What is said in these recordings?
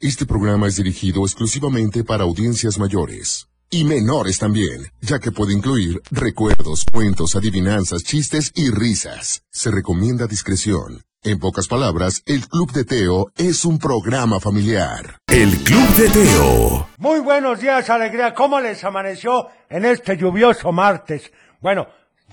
Este programa es dirigido exclusivamente para audiencias mayores. Y menores también, ya que puede incluir recuerdos, cuentos, adivinanzas, chistes y risas. Se recomienda discreción. En pocas palabras, el Club de Teo es un programa familiar. El Club de Teo. Muy buenos días, alegría. ¿Cómo les amaneció en este lluvioso martes? Bueno,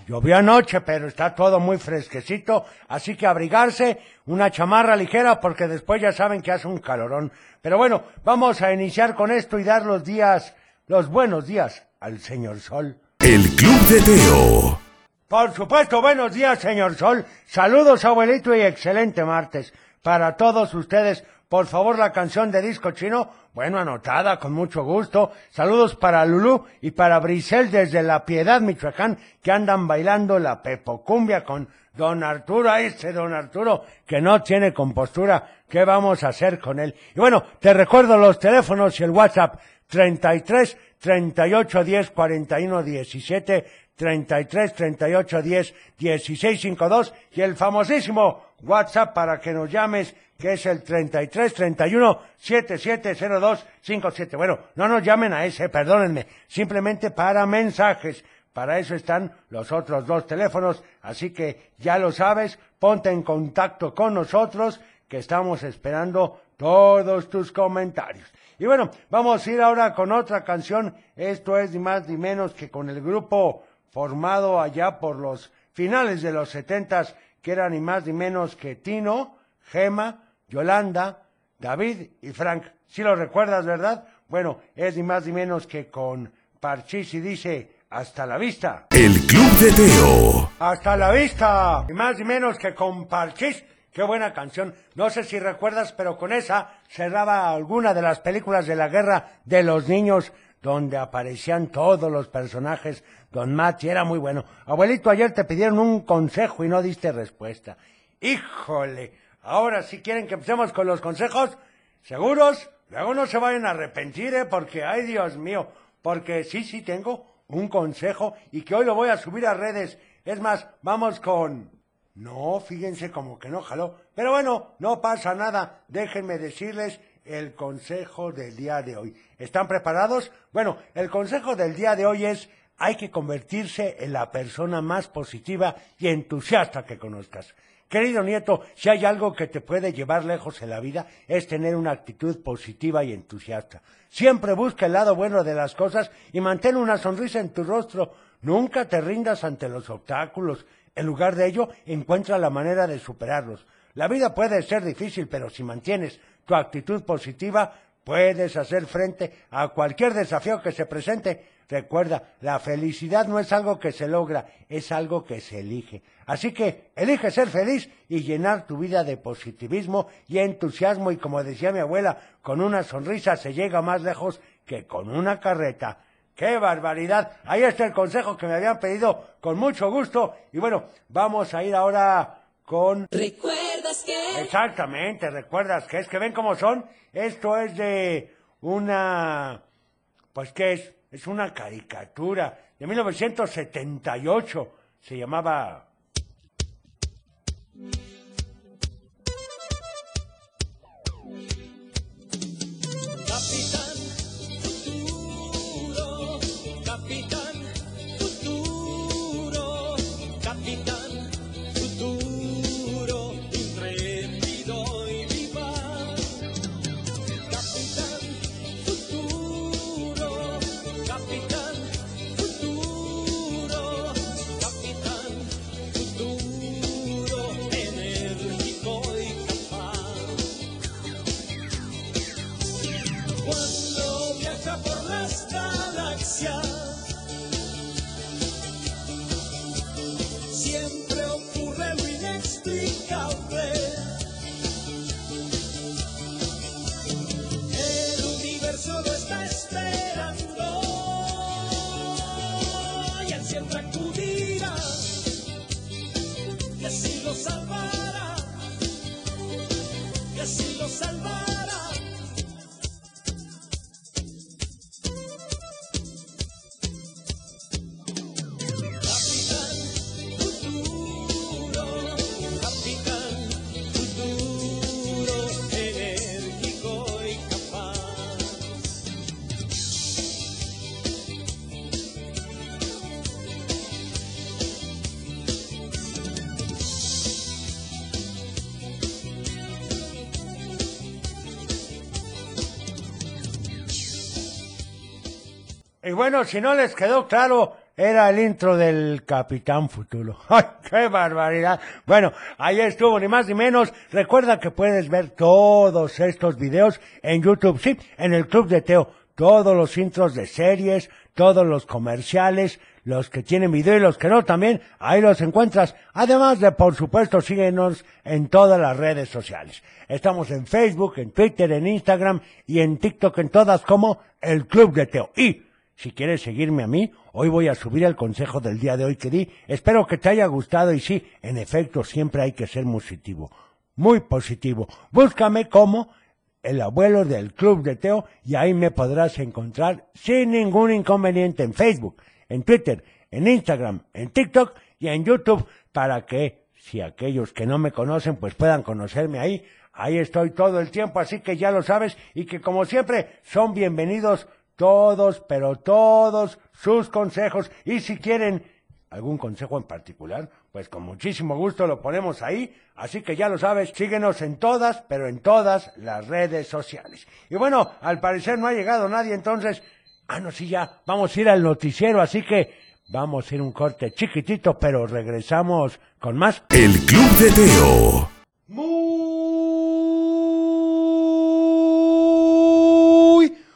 llovió anoche, pero está todo muy fresquecito, así que abrigarse, una chamarra ligera, porque después ya saben que hace un calorón. Pero bueno, vamos a iniciar con esto y dar los días, los buenos días al señor Sol. El Club de Teo. Por supuesto, buenos días, señor Sol. Saludos, abuelito, y excelente martes. Para todos ustedes, por favor, la canción de disco chino, bueno, anotada, con mucho gusto. Saludos para Lulú y para Brisel desde La Piedad, Michoacán, que andan bailando la pepocumbia con don Arturo, a este don Arturo, que no tiene compostura. ¿Qué vamos a hacer con él? Y bueno, te recuerdo los teléfonos y el WhatsApp 33 38 10 41 17 33 38 10 16 52 y el famosísimo WhatsApp para que nos llames que es el 33 31 7702 57. Bueno, no nos llamen a ese, perdónenme, simplemente para mensajes. Para eso están los otros dos teléfonos, así que ya lo sabes, ponte en contacto con nosotros que estamos esperando todos tus comentarios. Y bueno, vamos a ir ahora con otra canción. Esto es ni más ni menos que con el grupo formado allá por los finales de los setentas, que era ni más ni menos que Tino, Gema, Yolanda, David y Frank. Si lo recuerdas, ¿verdad? Bueno, es ni más ni menos que con Parchís y dice, hasta la vista. El Club de Teo. Hasta la vista. Ni más ni menos que con Parchís. Qué buena canción. No sé si recuerdas, pero con esa cerraba alguna de las películas de la guerra de los niños donde aparecían todos los personajes. Don Machi era muy bueno. Abuelito, ayer te pidieron un consejo y no diste respuesta. Híjole. Ahora si quieren que empecemos con los consejos, ¿seguros? Luego no se vayan a arrepentir, ¿eh? Porque, ay Dios mío, porque sí, sí tengo un consejo y que hoy lo voy a subir a redes. Es más, vamos con... No, fíjense como que no jaló. Pero bueno, no pasa nada. Déjenme decirles el consejo del día de hoy. ¿Están preparados? Bueno, el consejo del día de hoy es hay que convertirse en la persona más positiva y entusiasta que conozcas. Querido nieto, si hay algo que te puede llevar lejos en la vida es tener una actitud positiva y entusiasta. Siempre busca el lado bueno de las cosas y mantén una sonrisa en tu rostro. Nunca te rindas ante los obstáculos. En lugar de ello, encuentra la manera de superarlos. La vida puede ser difícil, pero si mantienes tu actitud positiva, puedes hacer frente a cualquier desafío que se presente. Recuerda, la felicidad no es algo que se logra, es algo que se elige. Así que elige ser feliz y llenar tu vida de positivismo y entusiasmo y como decía mi abuela, con una sonrisa se llega más lejos que con una carreta. ¡Qué barbaridad! Ahí está el consejo que me habían pedido con mucho gusto. Y bueno, vamos a ir ahora con... ¿Recuerdas que? Exactamente, recuerdas que es que ven cómo son. Esto es de una... Pues qué es? Es una caricatura de 1978. Se llamaba... gracias. Bueno, si no les quedó claro, era el intro del Capitán Futuro. ¡Ay, qué barbaridad! Bueno, ahí estuvo, ni más ni menos. Recuerda que puedes ver todos estos videos en YouTube, sí, en el Club de Teo. Todos los intros de series, todos los comerciales, los que tienen video y los que no también, ahí los encuentras. Además de, por supuesto, síguenos en todas las redes sociales. Estamos en Facebook, en Twitter, en Instagram y en TikTok, en todas como el Club de Teo. Y si quieres seguirme a mí, hoy voy a subir el consejo del día de hoy que di. Espero que te haya gustado y sí, en efecto, siempre hay que ser positivo. Muy positivo. Búscame como el abuelo del Club de Teo y ahí me podrás encontrar sin ningún inconveniente en Facebook, en Twitter, en Instagram, en TikTok y en YouTube para que si aquellos que no me conocen pues puedan conocerme ahí. Ahí estoy todo el tiempo, así que ya lo sabes y que como siempre son bienvenidos todos, pero todos sus consejos y si quieren algún consejo en particular, pues con muchísimo gusto lo ponemos ahí. Así que ya lo sabes, síguenos en todas, pero en todas las redes sociales. Y bueno, al parecer no ha llegado nadie, entonces, ah, no, sí, ya, vamos a ir al noticiero, así que vamos a ir un corte chiquitito, pero regresamos con más. El Club de Teo. Muy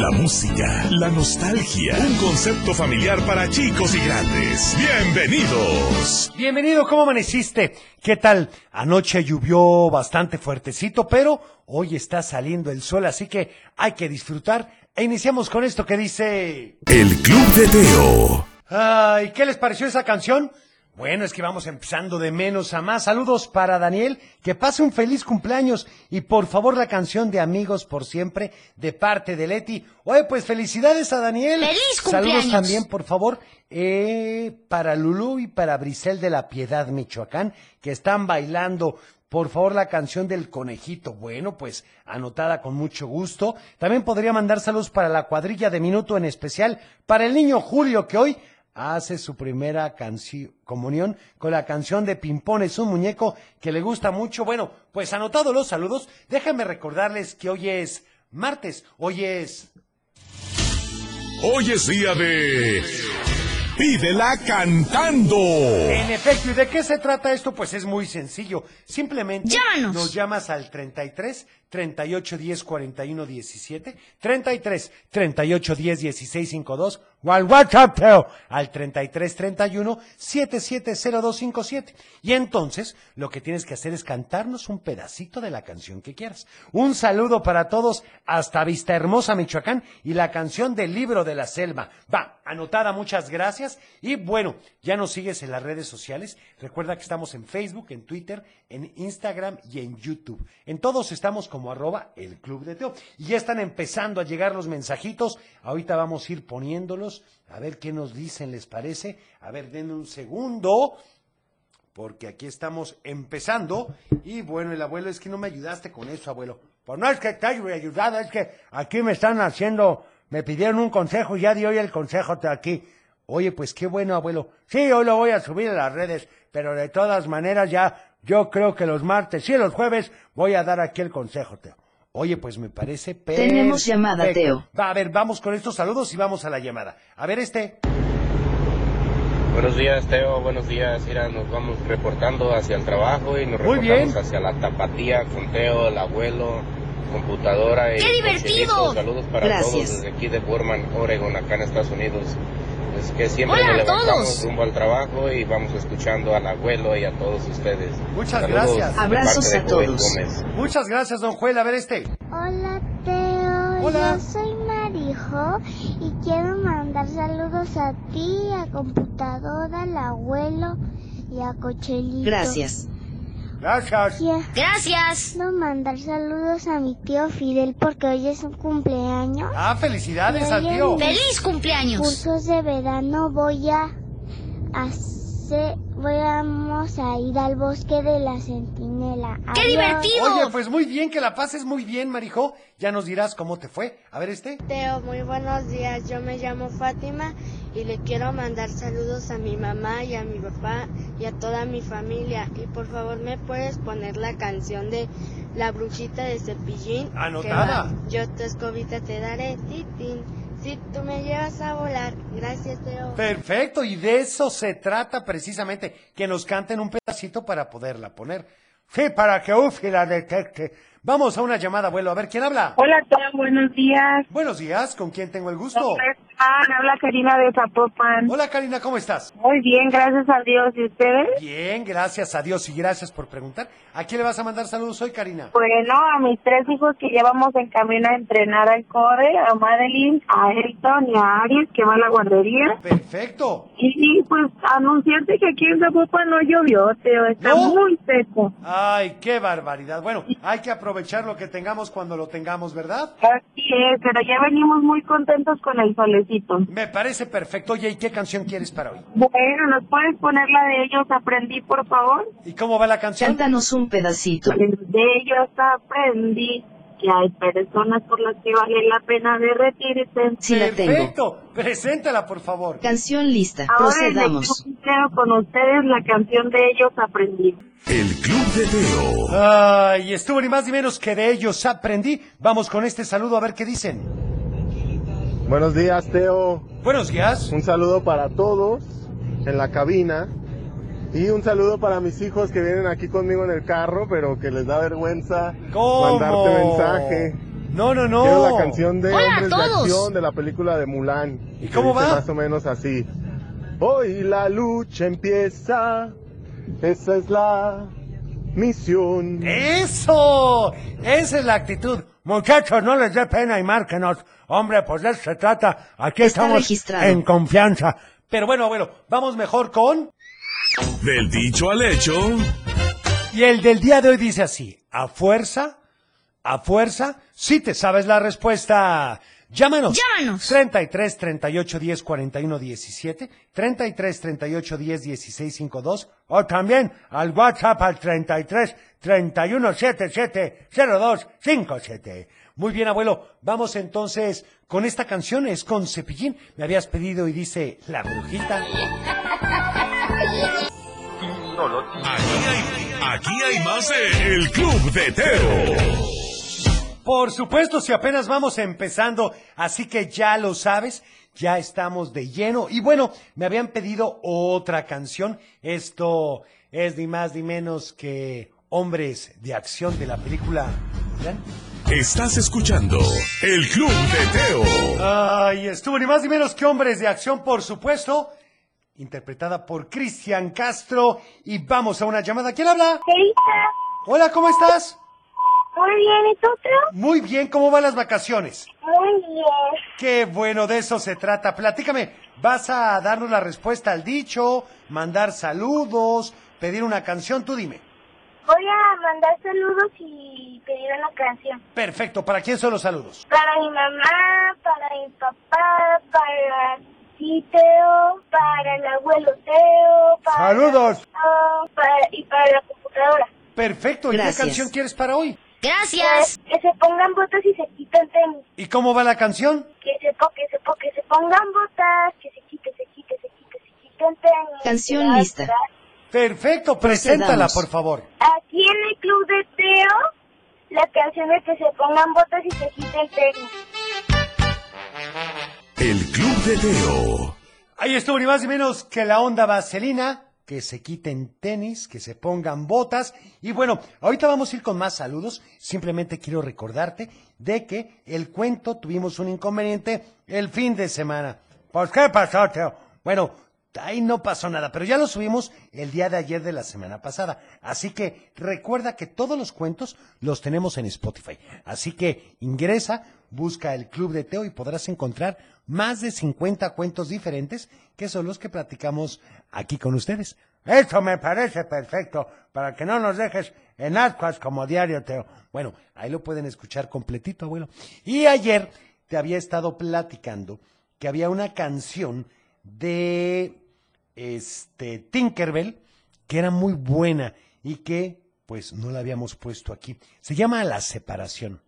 La música, la nostalgia. Un concepto familiar para chicos y grandes. Bienvenidos. Bienvenido, ¿cómo amaneciste? ¿Qué tal? Anoche llovió bastante fuertecito, pero hoy está saliendo el sol, así que hay que disfrutar. E iniciamos con esto que dice... El Club de Teo. Ay, ¿qué les pareció esa canción? Bueno, es que vamos empezando de menos a más. Saludos para Daniel, que pase un feliz cumpleaños. Y por favor, la canción de Amigos por Siempre, de parte de Leti. Oye, pues felicidades a Daniel. ¡Feliz Saludos cumpleaños! también, por favor, eh, para Lulú y para Brisel de la Piedad, Michoacán, que están bailando. Por favor, la canción del conejito. Bueno, pues anotada con mucho gusto. También podría mandar saludos para la cuadrilla de minuto en especial, para el niño Julio, que hoy hace su primera comunión con la canción de Pimpón. Es un muñeco que le gusta mucho. Bueno, pues anotados los saludos, déjenme recordarles que hoy es martes, hoy es... Hoy es día de. Pídela cantando. En efecto, ¿y de qué se trata esto? Pues es muy sencillo. Simplemente Llámanos. nos llamas al 33 38 10 41 17, 33 38 10 16 52 o al WhatsApp al 33 31 770257. Y entonces lo que tienes que hacer es cantarnos un pedacito de la canción que quieras. Un saludo para todos hasta Vista Hermosa, Michoacán y la canción del libro de la selva. Va, anotada, muchas gracias. Y bueno, ya nos sigues en las redes sociales. Recuerda que estamos en Facebook, en Twitter, en Instagram y en YouTube. En todos estamos como arroba el Club de Teo. Y ya están empezando a llegar los mensajitos. Ahorita vamos a ir poniéndolos. A ver qué nos dicen, ¿les parece? A ver, denme un segundo. Porque aquí estamos empezando. Y bueno, el abuelo, es que no me ayudaste con eso, abuelo. Pues no es que te haya ayudado, es que aquí me están haciendo, me pidieron un consejo y ya di hoy el consejo de aquí. Oye, pues qué bueno, abuelo. Sí, hoy lo voy a subir a las redes, pero de todas maneras ya, yo creo que los martes y los jueves voy a dar aquí el consejo, Teo. Oye, pues me parece Tenemos llamada, perfecto. Teo. Va, a ver, vamos con estos saludos y vamos a la llamada. A ver este. Buenos días, Teo. Buenos días. Mira, nos vamos reportando hacia el trabajo y nos Muy reportamos bien. hacia la tapatía con Teo, el abuelo, computadora y ¡Qué divertido! Saludos para Gracias. todos desde aquí de Burman, Oregon, acá en Estados Unidos. Es que siempre Hola nos levantamos rumbo al trajo y vamos escuchando al abuelo y a todos ustedes. Muchas Saludos gracias. Abrazos a Joel todos. Muchas gracias, don Juel. A ver este. Hola Teo, Hola. yo soy Marijo y quiero mandar saludos a ti, a computadora, al abuelo y a Cochelito. Gracias. Gracias. Gracias. Quiero mandar saludos a mi tío Fidel porque hoy es su cumpleaños. Ah, felicidades al tío. ¡Feliz cumpleaños! Cursos de verano voy a hacer, vamos a ir al bosque de la centinela. ¡Qué Adiós. divertido! Oye, pues muy bien, que la pases muy bien, Marijo. Ya nos dirás cómo te fue. A ver este. Teo, muy buenos días. Yo me llamo Fátima y le quiero mandar saludos a mi mamá y a mi papá y a toda mi familia. Y por favor, ¿me puedes poner la canción de La brujita de Cepillín? Que Anotada. va, Yo tu escobita te daré, titín. Si tú me llevas a volar. Gracias, Teo. Perfecto, y de eso se trata precisamente, que nos canten un pedacito para poderla poner. Sí, para que Ufi la detecte. Vamos a una llamada, abuelo. A ver, ¿quién habla? Hola, Teo, buenos días. Buenos días, ¿con quién tengo el gusto? Habla Karina de Zapopan. Hola, Karina, ¿cómo estás? Muy bien, gracias a Dios. ¿Y ustedes? Bien, gracias a Dios y gracias por preguntar. ¿A quién le vas a mandar saludos hoy, Karina? Bueno, a mis tres hijos que llevamos en camino a entrenar al core, a Madeline, a Elton y a Aries, que va a la guardería. Perfecto. Y pues anunciarte que aquí en Zapopan no llovió, Teo, está ¿No? muy seco. Ay, qué barbaridad. Bueno, hay que aprovechar lo que tengamos cuando lo tengamos, ¿verdad? Así es, pero ya venimos muy contentos con el solecito. Me parece perfecto. Oye, ¿y qué canción quieres para hoy? Bueno, ¿nos puedes poner la de ellos aprendí, por favor? ¿Y cómo va la canción? Cántanos un pedacito. De ellos aprendí que hay personas por las que vale la pena derretirse. Sí la tengo. Perfecto. Preséntala, por favor. Canción lista. Ahora Procedamos. creo con ustedes la canción de ellos aprendí. El Club de Teo. Ay, estuvo ni más ni menos que de ellos aprendí. Vamos con este saludo a ver qué dicen. Buenos días, Teo. Buenos días. Un saludo para todos en la cabina. Y un saludo para mis hijos que vienen aquí conmigo en el carro, pero que les da vergüenza ¿Cómo? mandarte mensaje. No, no, no. Quiero la canción de Hola Hombres de. Acción de la película de Mulan. ¿Y cómo va? Más o menos así. Hoy la lucha empieza. Esa es la misión. ¡Eso! Esa es la actitud. Muchachos, no les dé pena y márquenos. Hombre, pues de eso se trata. Aquí Está estamos registrado. en confianza. Pero bueno, abuelo, vamos mejor con... Del dicho al hecho. Y el del día de hoy dice así, a fuerza, a fuerza, si te sabes la respuesta, llámanos. Llámanos. 33 38 10 41 17, 33 38 10 16 52, o también al WhatsApp al 33 31 77 02 57. Muy bien, abuelo, vamos entonces con esta canción, es con Cepillín, me habías pedido y dice, La Brujita. Aquí hay, aquí hay más de El Club de Teo. Por supuesto, si apenas vamos empezando, así que ya lo sabes, ya estamos de lleno. Y bueno, me habían pedido otra canción. Esto es ni más ni menos que Hombres de Acción de la película. ¿Ven? Estás escuchando El Club de Teo. Ay, estuvo ni más ni menos que Hombres de Acción, por supuesto. Interpretada por Cristian Castro. Y vamos a una llamada. ¿Quién habla? Hola, ¿cómo estás? Muy bien, ¿y tú, Teo? Muy bien, ¿cómo van las vacaciones? Muy bien. Qué bueno, de eso se trata. Platícame, ¿vas a darnos la respuesta al dicho, mandar saludos, pedir una canción? Tú dime. Voy a mandar saludos y pedir una canción. Perfecto, ¿para quién son los saludos? Para mi mamá, para mi papá, para ti, Teo, para el abuelo Teo, para... ¡Saludos! Ah, para- y para la computadora. Perfecto, ¿y Gracias. qué canción quieres para hoy? Gracias. Que se pongan botas y se quiten tenis. ¿Y cómo va la canción? Que se, po- que se, po- que se pongan botas, que se quiten, se quiten, se quiten, se quiten tenis. Canción lista. Perfecto, preséntala, por favor. Aquí en el club de Teo, la canción es que se pongan botas y se quiten tenis. El Club de Teo. Ahí estuvo ni más ni menos que la onda vaselina, que se quiten tenis, que se pongan botas. Y bueno, ahorita vamos a ir con más saludos. Simplemente quiero recordarte de que el cuento tuvimos un inconveniente el fin de semana. Pues, ¿qué pasó, Teo? Bueno, ahí no pasó nada, pero ya lo subimos el día de ayer de la semana pasada. Así que recuerda que todos los cuentos los tenemos en Spotify. Así que ingresa, busca el Club de Teo y podrás encontrar más de 50 cuentos diferentes que son los que platicamos aquí con ustedes. Eso me parece perfecto, para que no nos dejes en ascuas como diario, Teo. Bueno, ahí lo pueden escuchar completito, abuelo. Y ayer te había estado platicando que había una canción de este Tinkerbell que era muy buena y que pues no la habíamos puesto aquí. Se llama La separación.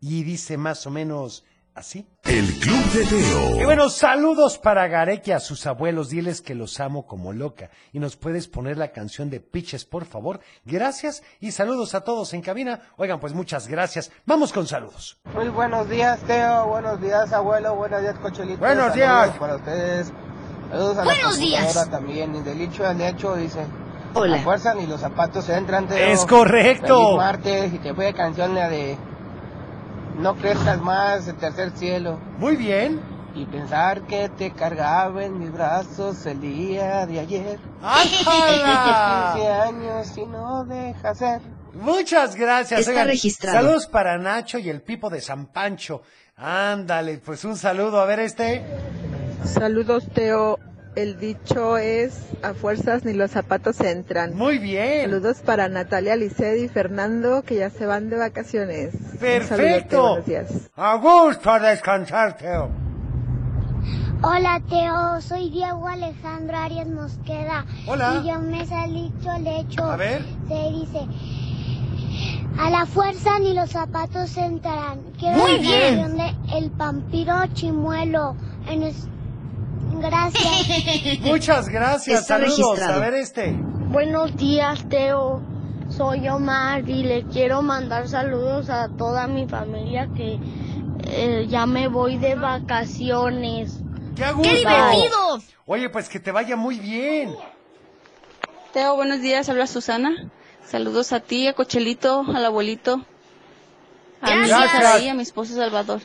Y dice más o menos así. El Club de Y Teo. bueno, saludos para Garek y a sus abuelos. Diles que los amo como loca. Y nos puedes poner la canción de Piches, por favor. Gracias y saludos a todos en cabina. Oigan, pues muchas gracias. Vamos con saludos. Muy buenos días, Teo. Buenos días, abuelo. Buenos días, Cochelito. Buenos Saludos días. Para ustedes. Saludos a Buenos la días. también. Y del dicho al hecho dice. Hola. La fuerza ni los zapatos entran, Teo. Es correcto. Feliz martes. Y te voy a canción la de. No crezcas más, el tercer cielo. Muy bien. Y pensar que te cargaba en mis brazos el día de ayer. ¡Ájala! 15 años y no deja ser. Muchas gracias. Está Oigan, registrado. Saludos para Nacho y el Pipo de San Pancho. Ándale, pues un saludo. A ver este. Saludos, Teo. El dicho es, a fuerzas ni los zapatos entran. Muy bien. Saludos para Natalia, Licedi y Fernando, que ya se van de vacaciones. Perfecto. A gusto a descansar, Teo. Hola Teo, soy Diego Alejandro Arias Mosqueda. Hola. Y yo me salí lecho. A ver. Se dice, a la fuerza ni los zapatos entrarán. Quiero Muy la bien. canción de El Pampiro Chimuelo. En es- Gracias. Muchas gracias. Está saludos. registrado. A ver este. Buenos días, Teo. Soy Omar y le quiero mandar saludos a toda mi familia que eh, ya me voy de vacaciones. ¡Qué divertido! Oye, pues que te vaya muy bien. Teo, buenos días, habla Susana. Saludos a ti, a Cochelito, al abuelito, a mi Gracias. hija Saraí, a mi esposo Salvador.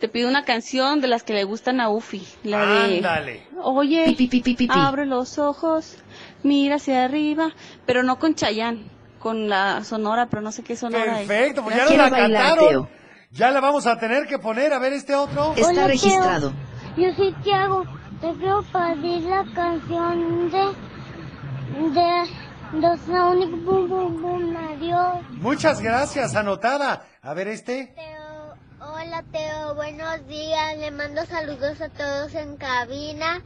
Te pido una canción de las que le gustan a Ufi, la de Ándale. Oye, Pi, pi, pi, pi, pi, pi. abre los ojos, mira hacia arriba, pero no con Chayán, con la sonora, pero no sé qué sonora es. Perfecto, pues ya Quiero la bailar, cantaron. Teo. Ya la vamos a tener que poner. A ver este otro. Está Hola, Teo. registrado. Yo soy Tiago. Te quiero pedir la canción de... De... The Sonic Boom Boom Boom. Adiós. Muchas gracias, anotada. A ver este. Teo, hola Teo, buenos días. Le mando saludos a todos en cabina.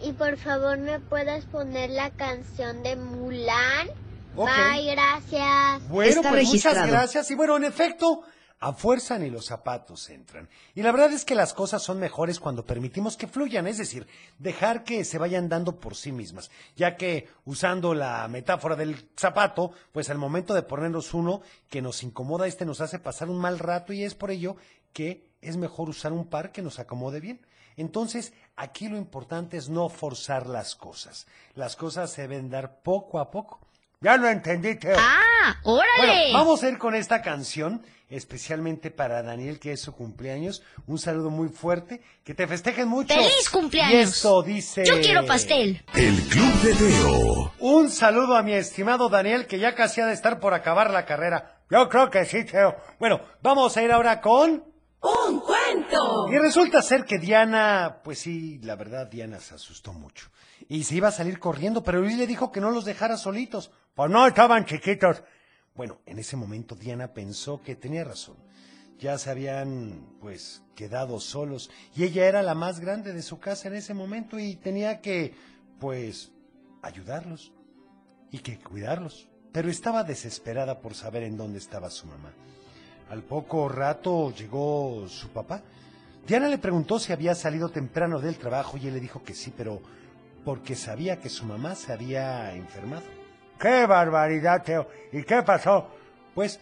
Y por favor me puedes poner la canción de Mulan. Ok. Bye, gracias. Bueno, Está pues registrado. muchas gracias. Y bueno, en efecto, a fuerza ni los zapatos entran. Y la verdad es que las cosas son mejores cuando permitimos que fluyan, es decir, dejar que se vayan dando por sí mismas. Ya que, usando la metáfora del zapato, pues al momento de ponernos uno que nos incomoda, este nos hace pasar un mal rato y es por ello que es mejor usar un par que nos acomode bien. Entonces, aquí lo importante es no forzar las cosas. Las cosas se deben dar poco a poco. Ya lo entendí, Teo. ¡Ah! Bueno, ¡Órale! vamos a ir con esta canción, especialmente para Daniel, que es su cumpleaños. Un saludo muy fuerte, que te festejen mucho. ¡Feliz cumpleaños! Y esto dice... Yo quiero pastel. El Club de Teo. Un saludo a mi estimado Daniel, que ya casi ha de estar por acabar la carrera. Yo creo que sí, Teo. Bueno, vamos a ir ahora con... ¡Un cuento! Y resulta ser que Diana, pues sí, la verdad, Diana se asustó mucho. Y se iba a salir corriendo, pero Luis le dijo que no los dejara solitos. Pues no, estaban chiquitos. Bueno, en ese momento Diana pensó que tenía razón. Ya se habían, pues, quedado solos. Y ella era la más grande de su casa en ese momento y tenía que, pues, ayudarlos y que cuidarlos. Pero estaba desesperada por saber en dónde estaba su mamá. Al poco rato llegó su papá. Diana le preguntó si había salido temprano del trabajo y él le dijo que sí, pero porque sabía que su mamá se había enfermado. ¡Qué barbaridad, Teo! ¿Y qué pasó? Pues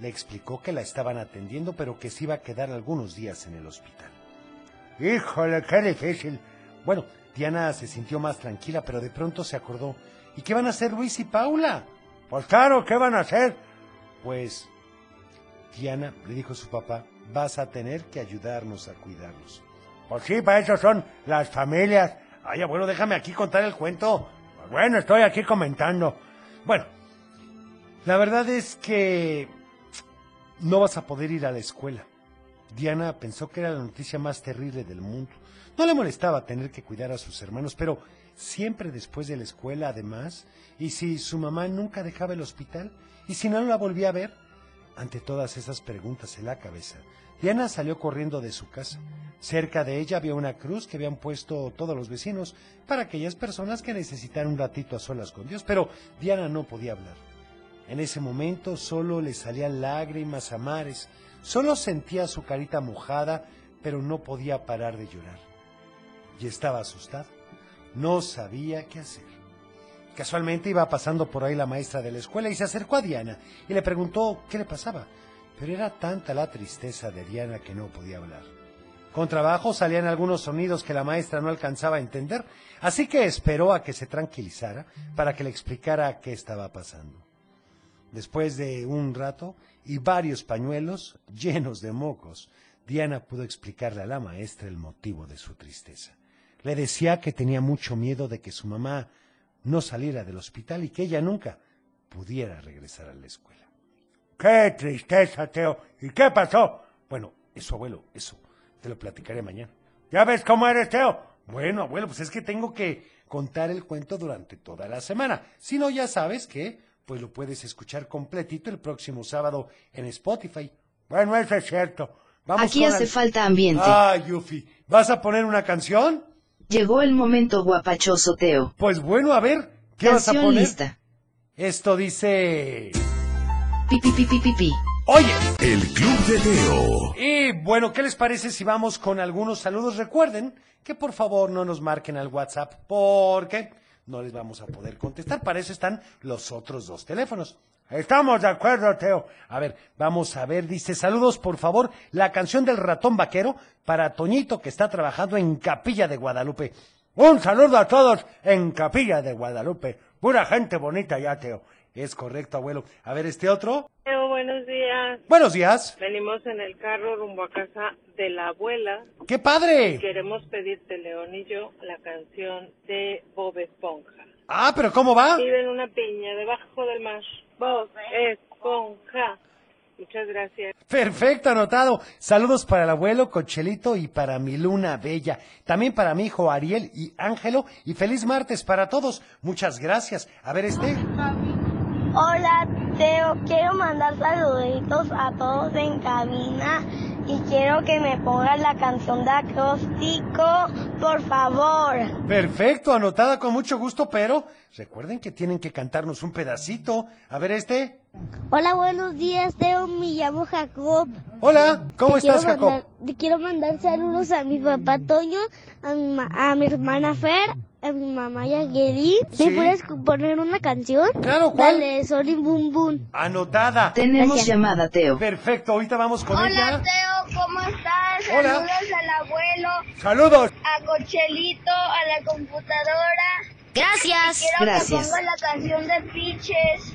le explicó que la estaban atendiendo, pero que se iba a quedar algunos días en el hospital. ¡Híjole, qué difícil! Bueno, Diana se sintió más tranquila, pero de pronto se acordó. ¿Y qué van a hacer Luis y Paula? Pues claro, ¿qué van a hacer? Pues Diana, le dijo su papá, vas a tener que ayudarnos a cuidarlos. Pues sí, para eso son las familias. Ay, bueno, déjame aquí contar el cuento. Pues bueno, estoy aquí comentando. Bueno, la verdad es que no vas a poder ir a la escuela. Diana pensó que era la noticia más terrible del mundo. No le molestaba tener que cuidar a sus hermanos, pero siempre después de la escuela, además, y si su mamá nunca dejaba el hospital, y si no la volvía a ver, Ante todas esas preguntas en la cabeza, Diana salió corriendo de su casa. Cerca de ella había una cruz que habían puesto todos los vecinos para aquellas personas que necesitaran un ratito a solas con Dios, pero Diana no podía hablar. En ese momento solo le salían lágrimas a mares, solo sentía su carita mojada, pero no podía parar de llorar. Y estaba asustada, no sabía qué hacer. Casualmente iba pasando por ahí la maestra de la escuela y se acercó a Diana y le preguntó qué le pasaba, pero era tanta la tristeza de Diana que no podía hablar. Con trabajo salían algunos sonidos que la maestra no alcanzaba a entender, así que esperó a que se tranquilizara para que le explicara qué estaba pasando. Después de un rato y varios pañuelos llenos de mocos, Diana pudo explicarle a la maestra el motivo de su tristeza. Le decía que tenía mucho miedo de que su mamá no saliera del hospital y que ella nunca pudiera regresar a la escuela. ¡Qué tristeza, Teo! ¿Y qué pasó? Bueno, eso, abuelo, eso. Te lo platicaré mañana. ¿Ya ves cómo eres, Teo? Bueno, abuelo, pues es que tengo que contar el cuento durante toda la semana. Si no, ya sabes que pues lo puedes escuchar completito el próximo sábado en Spotify. Bueno, eso es cierto. Vamos Aquí hace el- falta ambiente. Ay, Yufi, ¿vas a poner una canción? Llegó el momento guapachoso, Teo. Pues bueno, a ver, ¿qué vas a Canción poner? lista. Esto dice... Pi, pi, pi, pi, pi, pi. Oye, El Club de Teo. y bueno, ¿qué les parece si vamos con algunos saludos? Recuerden que por favor no nos marquen al WhatsApp porque no les vamos a poder contestar. Para eso están los otros dos teléfonos. Estamos de acuerdo, Teo. A ver, vamos a ver, dice, saludos por favor, la canción del ratón vaquero para Toñito que está trabajando en Capilla de Guadalupe. Un saludo a todos en Capilla de Guadalupe. Pura gente bonita ya, Teo. Es correcto, abuelo. A ver, este otro. Teo, buenos días. Buenos días. Venimos en el carro rumbo a casa de la abuela. ¡Qué padre! Queremos pedirte, León y yo, la canción de Bob Esponja. Ah, pero ¿cómo va? Vive en una piña debajo del mar. Bob Esponja. Muchas gracias. Perfecto, anotado. Saludos para el abuelo Cochelito y para mi luna bella. También para mi hijo Ariel y Ángelo. Y feliz martes para todos. Muchas gracias. A ver este. Hola, Teo. Quiero mandar saluditos a todos en cabina y quiero que me pongas la canción de acróstico, por favor. Perfecto, anotada con mucho gusto, pero recuerden que tienen que cantarnos un pedacito. A ver este. Hola, buenos días, Teo. Me llamo Jacob. Hola, ¿cómo Te estás, Jacob? mandar- te quiero mandar saludos a mi papá Toño, a mi, ma- a mi hermana Fer, a mi mamá Yagueli. Sí. ¿Me puedes poner una canción? Claro, ¿cuál? Dale, Sony Boom Boom. Anotada. Tenemos Gracias. llamada, Teo. Perfecto, ahorita vamos con ella. Teo, ¿cómo estás? Hola. Saludos al abuelo, Saludos. a Cochelito, a la computadora. Gracias. Quiero Gracias. que ponga la canción de Piches.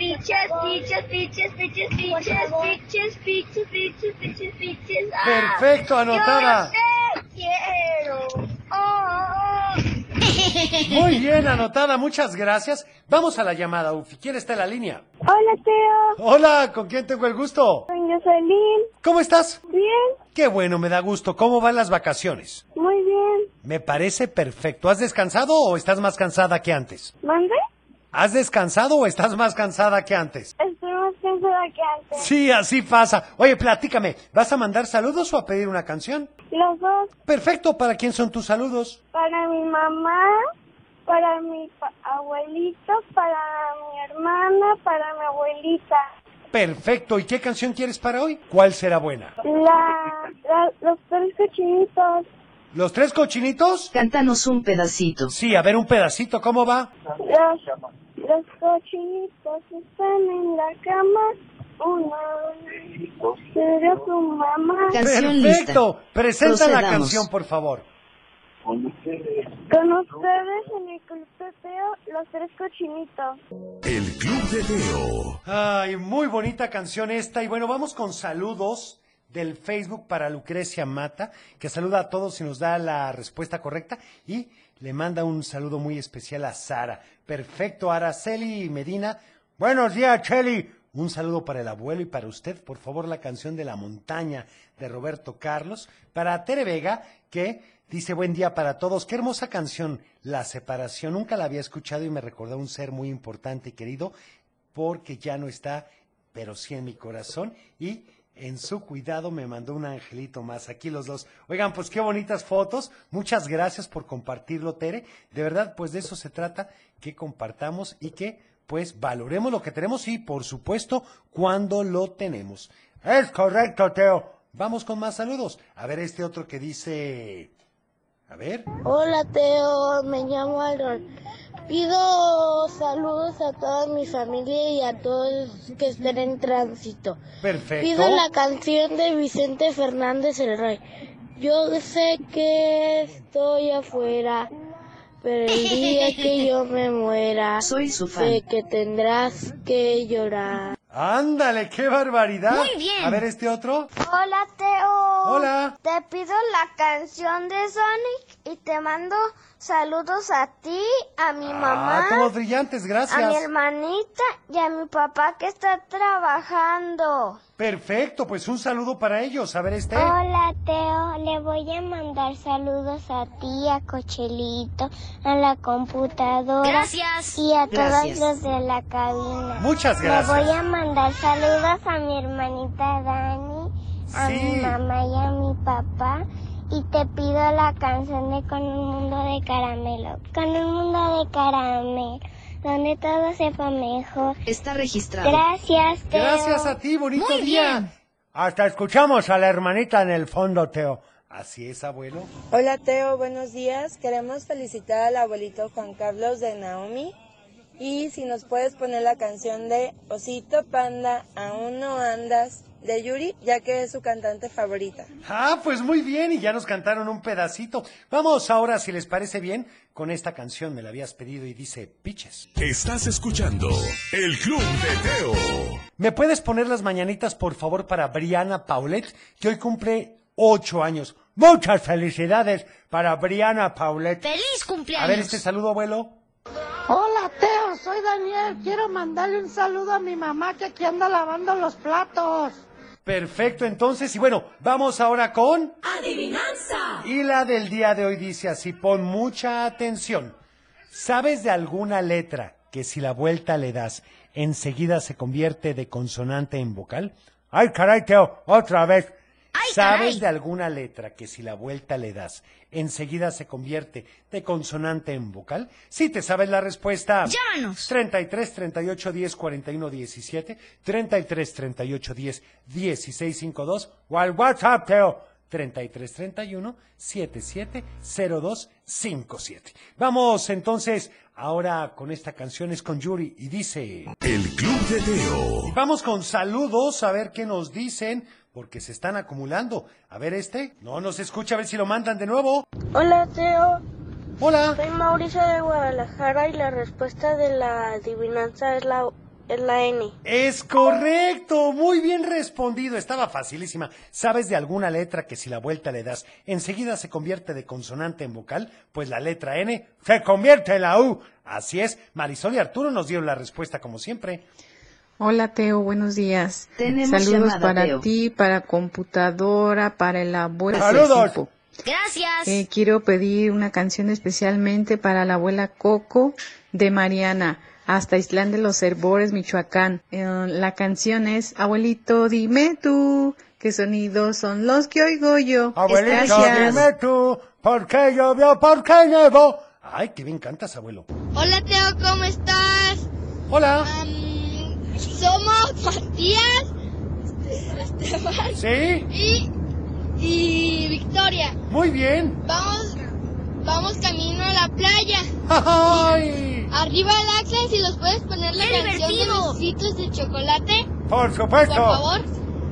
Piches, piches, piches, piches, piches, piches, piches, piches, piches, piches. ¡Ah! Perfecto, anotada. Yo te quiero. Oh. Muy bien, anotada, muchas gracias. Vamos a la llamada, Ufi. ¿Quién está en la línea? Hola, Teo. Hola, ¿con quién tengo el gusto? Soy Jocelyn. ¿Cómo estás? Bien, Qué bueno, me da gusto. ¿Cómo van las vacaciones? muy bien. Me parece perfecto. ¿Has descansado o estás más cansada que antes? ¿Mande? ¿Has descansado o estás más cansada que antes? Estoy más cansada que antes. Sí, así pasa. Oye, platícame, ¿vas a mandar saludos o a pedir una canción? Los dos. Perfecto, ¿para quién son tus saludos? Para mi mamá, para mi pa- abuelito, para mi hermana, para mi abuelita. Perfecto, ¿y qué canción quieres para hoy? ¿Cuál será buena? La, la- los tres cochinitos. ¿Los tres cochinitos? Cántanos un pedacito. Sí, a ver un pedacito, ¿cómo va? Los, los cochinitos están en la cama. Uno subió su mamá. Canción Perfecto, lista. presenta la canción, por favor. Con ustedes en el club de Teo, los tres cochinitos. El Club de Teo. Ay, muy bonita canción esta. Y bueno, vamos con saludos del Facebook para Lucrecia Mata, que saluda a todos y nos da la respuesta correcta. Y le manda un saludo muy especial a Sara. Perfecto, Araceli Medina. Buenos días, Cheli. Un saludo para el abuelo y para usted. Por favor, la canción de la montaña de Roberto Carlos. Para Tere Vega, que dice buen día para todos. Qué hermosa canción, La separación. Nunca la había escuchado y me recordó a un ser muy importante y querido porque ya no está pero sí en mi corazón y en su cuidado me mandó un angelito más. Aquí los dos. Oigan, pues qué bonitas fotos. Muchas gracias por compartirlo, Tere. De verdad, pues de eso se trata, que compartamos y que pues valoremos lo que tenemos y por supuesto cuando lo tenemos. Es correcto, Teo. Vamos con más saludos. A ver este otro que dice... A ver. Hola Teo, me llamo Aaron. Pido saludos a toda mi familia y a todos que estén en tránsito. Perfecto. Pido la canción de Vicente Fernández el Rey. Yo sé que estoy afuera, pero el día que yo me muera, Soy su fan. sé que tendrás que llorar. Ándale, qué barbaridad. Muy bien. A ver este otro. Hola Teo. Hola. Te pido la canción de Sonic y te mando saludos a ti, a mi mamá, Ah, todos brillantes, a mi gracias. hermanita y a mi papá que está trabajando. Perfecto, pues un saludo para ellos. A ver este. Hola Teo, le voy a mandar saludos a ti, a Cochelito, a la computadora Gracias. y a Gracias. todos los de la cabina. Muchas Le gracias. voy a mandar saludos a mi hermanita Dani, a Sí. mi mamá y a mi papá. Y te pido la canción de Con un mundo de caramelo. Con un mundo de caramelo, donde todo sepa mejor. Está registrado. Gracias, Teo. Gracias a ti, bonito Muy día. bien. Hasta escuchamos a la hermanita en el fondo, Teo. Así es, abuelo. Hola Teo, buenos días. Queremos felicitar al abuelito Juan Carlos de Naomi. Y si nos puedes poner la canción de Osito Panda, Aún no andas, de Yuri, ya que es su cantante favorita. Ah, pues muy bien, y ya nos cantaron un pedacito. Vamos ahora, si les parece bien, con esta canción me la habías pedido y dice Piches. Estás escuchando El Club de Teo. ¿Me puedes poner las mañanitas, por favor, para Briana Paulet, que hoy cumple ocho años? Muchas felicidades para Briana Paulet. ¡Feliz cumpleaños! A ver este saludo, abuelo. Hola Teo, soy Daniel. Quiero mandarle un saludo a mi mamá que aquí anda lavando los platos. Perfecto, entonces, y bueno, vamos ahora con... Adivinanza. Y la del día de hoy dice así, pon mucha atención. ¿Sabes de alguna letra que si la vuelta le das, enseguida se convierte de consonante en vocal? Ay, caray, Teo, otra vez. ¿Sabes caray. de alguna letra que si la vuelta le das, enseguida se convierte de consonante en vocal? Si te sabes la respuesta. Llámanos. 33 38 10 41 17, 33 38 10 16 52 o al WhatsApp, Teo. 33 31 77 02 57. Vamos entonces ahora con esta canción es con Yuri y dice... El Club de Teo. Y vamos con saludos a ver qué nos dicen porque se están acumulando. A ver este, no nos escucha, a ver si lo mandan de nuevo. Hola Teo, Hola. soy Mauricio de Guadalajara y la respuesta de la adivinanza es la, es la N. Es correcto, muy bien respondido, estaba facilísima. ¿Sabes de alguna letra que si la vuelta le das, enseguida se convierte de consonante en vocal? Pues la letra N se convierte en la U. Así es, Marisol y Arturo nos dieron la respuesta como siempre. Hola Teo, buenos días. Tenemos Saludos llamada, para Teo. ti, para computadora, para el abuelo. ¡Saludos! Gracias. Eh, quiero pedir una canción especialmente para la abuela Coco de Mariana, hasta Islán de los Herbores, Michoacán. Eh, la canción es Abuelito, dime tú, qué sonidos son los que oigo yo. Abuelito, Gracias. dime tú, ¿por qué llovió, por qué nevó? Ay, qué bien cantas, abuelo. Hola Teo, ¿cómo estás? Hola. Somos Matías, Esteban ¿Sí? y, y Victoria. Muy bien. Vamos, vamos camino a la playa. ¡Ay! Arriba el Axel, si los puedes poner la ¡Qué canción de besitos de chocolate, Por supuesto. por favor.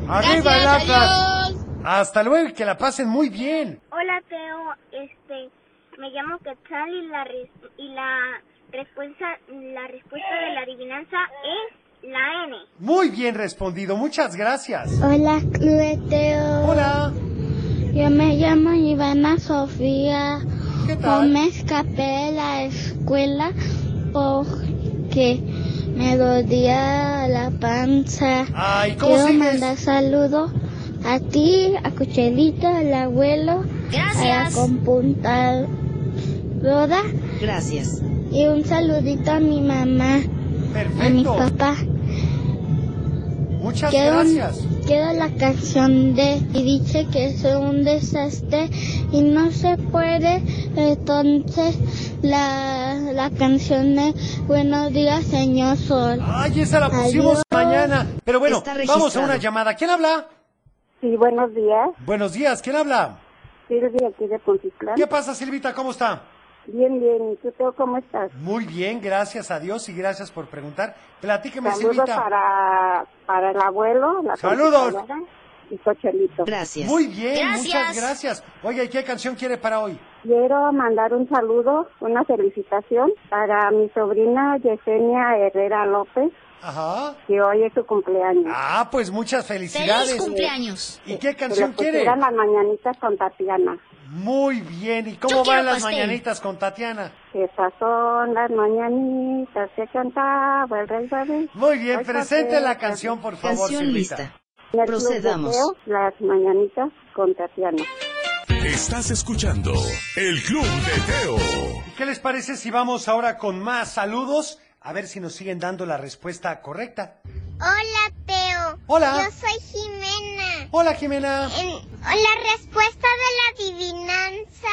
Arriba el Atlas. adiós. Hasta luego y que la pasen muy bien. Hola Teo, este, me llamo Quetzal y la res- y la respuesta la respuesta de la adivinanza es la N. Muy bien respondido, muchas gracias. Hola Teo. Hola. Yo me llamo Ivana Sofía. ¿Qué Yo tal? me escapé de la escuela porque me dolía la panza. Ay, ¿cómo Quiero sigues? mandar saludos a ti, a Cuchelito, al abuelo, a la Gracias. computadora Gracias. y un saludito a mi mamá, a mi Perfecto. papá. Muchas quiero, gracias. Quiero la canción de y dice que es un desastre y no se puede. Entonces la, la canción de Buenos días, señor Sol. Ay, esa la pusimos Adiós. mañana. Pero bueno, vamos a una llamada. ¿Quién habla? Sí, buenos días. Buenos días, ¿quién habla? Silvia aquí de Poncitlán. ¿Qué pasa, Silvita? ¿Cómo está? Bien, bien. ¿Y tú, Teo, cómo estás? Muy bien, gracias a Dios y gracias por preguntar. Platíqueme, Saludos Silvita. para, para el abuelo, la Saludos. y Cochelito. Muy bien, muchas gracias. Oye, ¿y qué canción quiere para hoy? Quiero mandar un saludo, una felicitación para mi sobrina Yesenia Herrera López, Ajá. que hoy es su cumpleaños. Ah, pues muchas felicidades. ¿Y qué canción quiere? las mañanitas con Tatiana. Muy bien. ¿Y cómo Yo van las pastel. mañanitas con Tatiana? Esas son las mañanitas que cantaba el rey David. Muy bien, Ay, presente pastel, la canción, por favor, Canción de Procedamos. Las mañanitas con Tatiana. Estás escuchando El Club de Teo. ¿Y ¿Qué les parece si vamos ahora con más saludos? A ver si nos siguen dando la respuesta correcta. Hola, Teo. Hola. Yo soy Jimena. Hola, Jimena. En- la respuesta de la adivinanza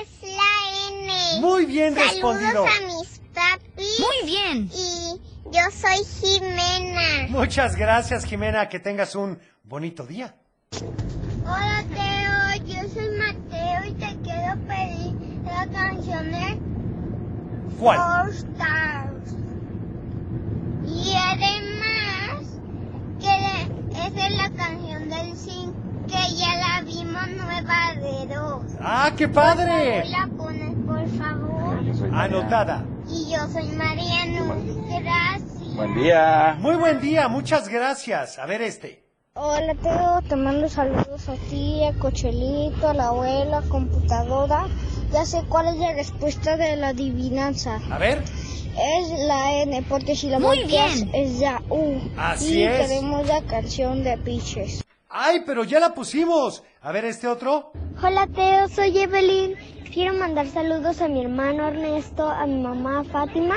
es la N. Muy bien Saludos respondido. a mis papis. Muy bien. Y yo soy Jimena. Muchas gracias, Jimena. Que tengas un bonito día. Hola, Teo. Yo soy Mateo y te quiero pedir la canción de ¿Cuál? Four Stars. Y además, que esa es la canción del Sin, que ya la vimos nueva de dos. ¡Ah, qué padre! la pones, por favor. Anotada. Y yo soy Mariano. Gracias. Buen día. Muy buen día, muchas gracias. A ver este. Hola Teo, te mando saludos a ti, a Cochelito, a la abuela, computadora. Ya sé cuál es la respuesta de la adivinanza. A ver. Es la N, porque si la Muy volteas bien. es la U. Así y es. queremos la canción de Piches. ¡Ay, pero ya la pusimos! A ver este otro. Hola Teo, soy Evelyn. Quiero mandar saludos a mi hermano Ernesto, a mi mamá Fátima,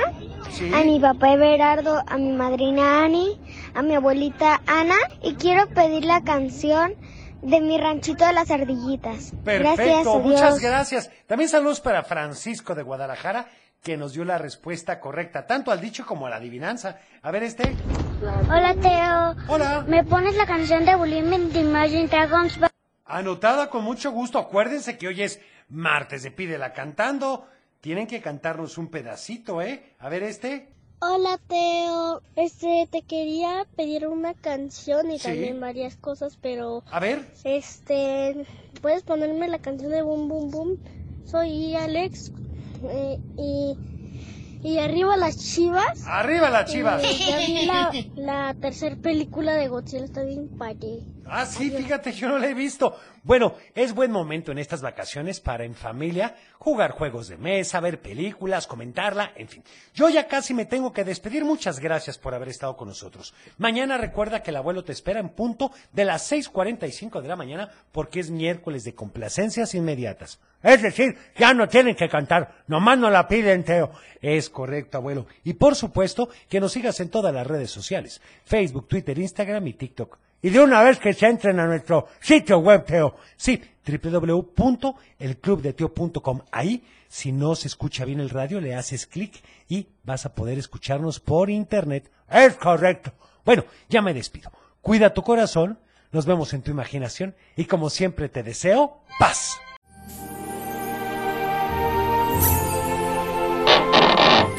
Sí. a mi papá Everardo, a mi madrina Ani, a mi abuelita Ana y quiero pedir la canción de mi ranchito de las ardillitas. Perfecto, Gracias, muchas gracias. También saludos para Francisco de Guadalajara, que nos dio la respuesta correcta, tanto al dicho como a la adivinanza. A ver este. Hola Teo. Hola. ¿Me pones la canción de Bullying de Imagine Dragons? Anotada con mucho gusto. Acuérdense que hoy es martes de Pídela Cantando. Tienen que cantarnos un pedacito, ¿eh? A ver este. Hola Teo, este te quería pedir una canción y Sí. también varias cosas, pero A ver. este puedes ponerme la canción de Boom Boom Boom. Soy Alex eh, y y arriba las Chivas. ¡Arriba las Chivas! Eh, ya vi la, la tercera película de Godzilla, está bien padre. Ah, sí, fíjate, yo no la he visto. Bueno, es buen momento en estas vacaciones para en familia jugar juegos de mesa, ver películas, comentarla, en fin. Yo ya casi me tengo que despedir. Muchas gracias por haber estado con nosotros. Mañana recuerda que el abuelo te espera en punto de las 6.45 de la mañana porque es miércoles de complacencias inmediatas. Es decir, ya no tienen que cantar, nomás no la piden, Teo. Es correcto, abuelo. Y por supuesto, que nos sigas en todas las redes sociales, Facebook, Twitter, Instagram y TikTok. Y de una vez que se entren a nuestro sitio web, Teo. Sí, www.elclubdeteo.com. Ahí, si no se escucha bien el radio, le haces clic y vas a poder escucharnos por internet. Es correcto. Bueno, ya me despido. Cuida tu corazón, nos vemos en tu imaginación y como siempre te deseo paz.